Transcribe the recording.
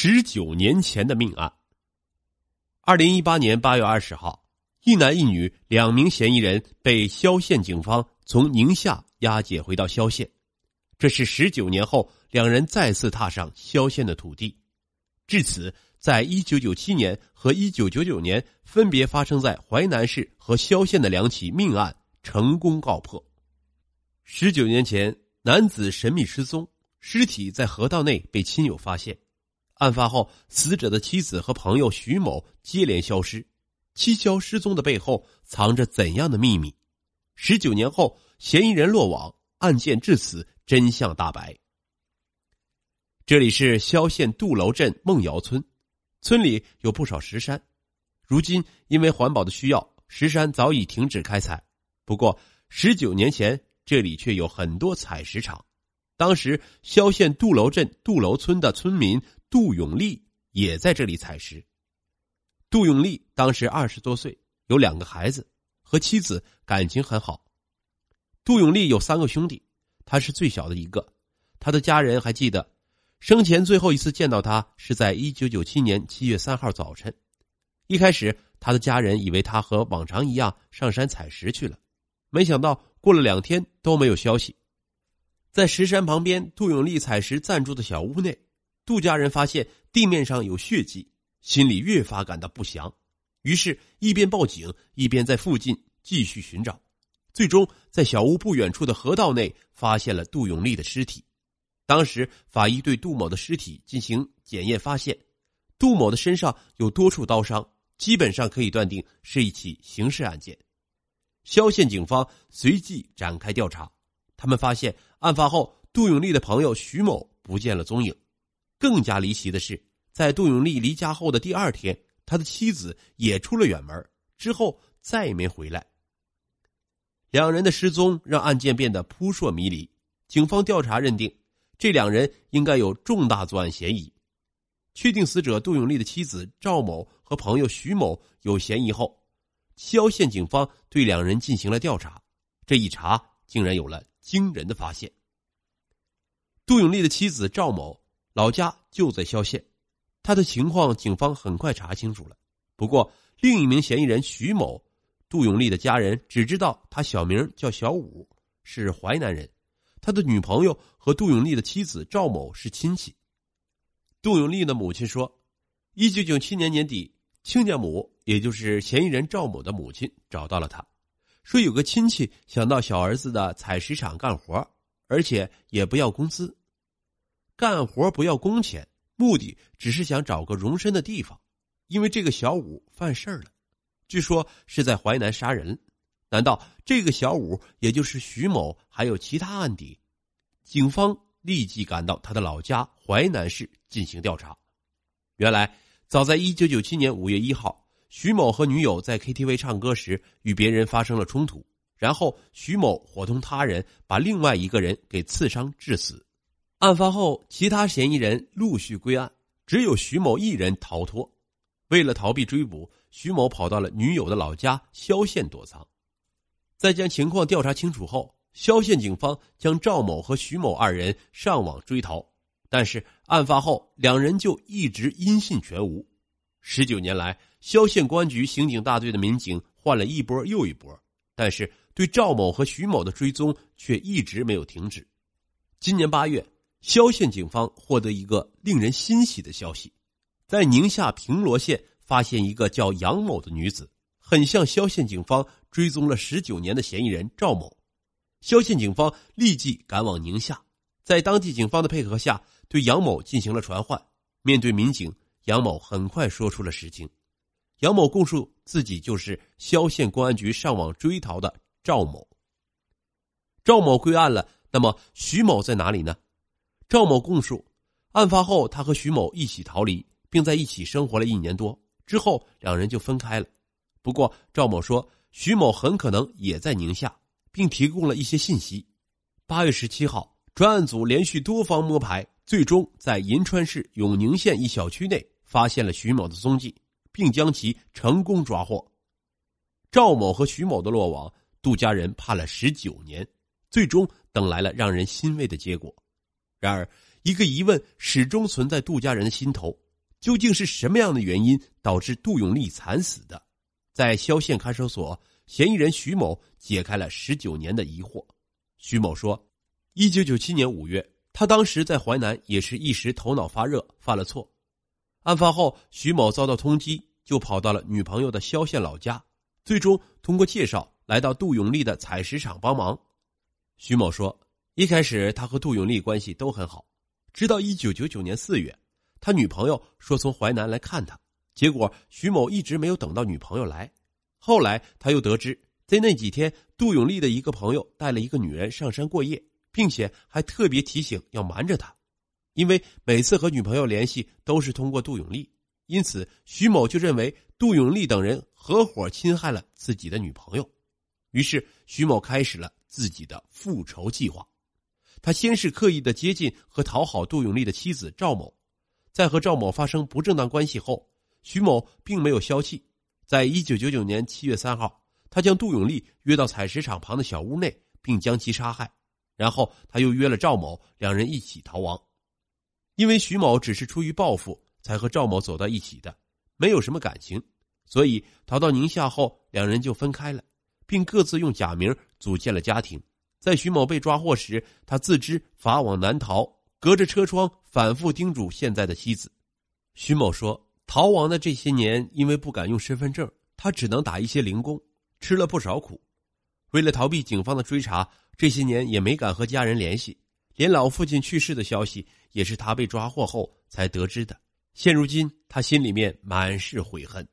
十九年前的命案。二零一八年八月二十号，一男一女两名嫌疑人被萧县警方从宁夏押解回到萧县，这是十九年后两人再次踏上萧县的土地。至此，在一九九七年和一九九九年分别发生在淮南市和萧县的两起命案成功告破。十九年前，男子神秘失踪。尸体在河道内被亲友发现，案发后，死者的妻子和朋友徐某接连消失，蹊跷失踪的背后藏着怎样的秘密？十九年后，嫌疑人落网，案件至此真相大白。这里是萧县杜楼镇孟窑村，村里有不少石山，如今因为环保的需要，石山早已停止开采。不过，十九年前这里却有很多采石场。当时，萧县杜楼镇杜楼村的村民杜永利也在这里采石。杜永利当时二十多岁，有两个孩子，和妻子感情很好。杜永利有三个兄弟，他是最小的一个。他的家人还记得，生前最后一次见到他是在一九九七年七月三号早晨。一开始，他的家人以为他和往常一样上山采石去了，没想到过了两天都没有消息。在石山旁边，杜永利采石暂住的小屋内，杜家人发现地面上有血迹，心里越发感到不祥，于是，一边报警，一边在附近继续寻找，最终在小屋不远处的河道内发现了杜永利的尸体。当时，法医对杜某的尸体进行检验，发现杜某的身上有多处刀伤，基本上可以断定是一起刑事案件。萧县警方随即展开调查。他们发现，案发后，杜永利的朋友徐某不见了踪影。更加离奇的是，在杜永利离家后的第二天，他的妻子也出了远门，之后再也没回来。两人的失踪让案件变得扑朔迷离。警方调查认定，这两人应该有重大作案嫌疑。确定死者杜永利的妻子赵某和朋友徐某有嫌疑后，萧县警方对两人进行了调查。这一查，竟然有了。惊人的发现。杜永利的妻子赵某老家就在萧县，他的情况警方很快查清楚了。不过，另一名嫌疑人徐某，杜永利的家人只知道他小名叫小武，是淮南人。他的女朋友和杜永利的妻子赵某是亲戚。杜永利的母亲说，一九九七年年底，亲家母，也就是嫌疑人赵某的母亲找到了他。说有个亲戚想到小儿子的采石场干活，而且也不要工资，干活不要工钱，目的只是想找个容身的地方。因为这个小五犯事儿了，据说是在淮南杀人。难道这个小五也就是徐某还有其他案底？警方立即赶到他的老家淮南市进行调查。原来，早在一九九七年五月一号。徐某和女友在 KTV 唱歌时与别人发生了冲突，然后徐某伙同他人把另外一个人给刺伤致死。案发后，其他嫌疑人陆续归案，只有徐某一人逃脱。为了逃避追捕，徐某跑到了女友的老家萧县躲藏。在将情况调查清楚后，萧县警方将赵某和徐某二人上网追逃，但是案发后两人就一直音信全无。十九年来，萧县公安局刑警大队的民警换了一波又一波，但是对赵某和徐某的追踪却一直没有停止。今年八月，萧县警方获得一个令人欣喜的消息，在宁夏平罗县发现一个叫杨某的女子，很像萧县警方追踪了十九年的嫌疑人赵某。萧县警方立即赶往宁夏，在当地警方的配合下，对杨某进行了传唤。面对民警。杨某很快说出了实情，杨某供述自己就是萧县公安局上网追逃的赵某。赵某归案了，那么徐某在哪里呢？赵某供述，案发后他和徐某一起逃离，并在一起生活了一年多，之后两人就分开了。不过赵某说，徐某很可能也在宁夏，并提供了一些信息。八月十七号，专案组连续多方摸排，最终在银川市永宁县一小区内。发现了徐某的踪迹，并将其成功抓获。赵某和徐某的落网，杜家人盼了十九年，最终等来了让人欣慰的结果。然而，一个疑问始终存在杜家人的心头：究竟是什么样的原因导致杜永利惨死的？在萧县看守所，嫌疑人徐某解开了十九年的疑惑。徐某说：“一九九七年五月，他当时在淮南，也是一时头脑发热，犯了错。案发后，徐某遭到通缉，就跑到了女朋友的萧县老家，最终通过介绍来到杜永利的采石场帮忙。”徐某说：“一开始他和杜永利关系都很好，直到一九九九年四月。”他女朋友说从淮南来看他，结果徐某一直没有等到女朋友来。后来他又得知，在那几天，杜永利的一个朋友带了一个女人上山过夜，并且还特别提醒要瞒着他，因为每次和女朋友联系都是通过杜永利，因此徐某就认为杜永利等人合伙侵害了自己的女朋友。于是徐某开始了自己的复仇计划。他先是刻意的接近和讨好杜永利的妻子赵某。在和赵某发生不正当关系后，徐某并没有消气。在一九九九年七月三号，他将杜永利约到采石场旁的小屋内，并将其杀害。然后他又约了赵某，两人一起逃亡。因为徐某只是出于报复才和赵某走到一起的，没有什么感情，所以逃到宁夏后，两人就分开了，并各自用假名组建了家庭。在徐某被抓获时，他自知法网难逃。隔着车窗反复叮嘱现在的妻子，徐某说：“逃亡的这些年，因为不敢用身份证，他只能打一些零工，吃了不少苦。为了逃避警方的追查，这些年也没敢和家人联系，连老父亲去世的消息也是他被抓获后才得知的。现如今，他心里面满是悔恨。”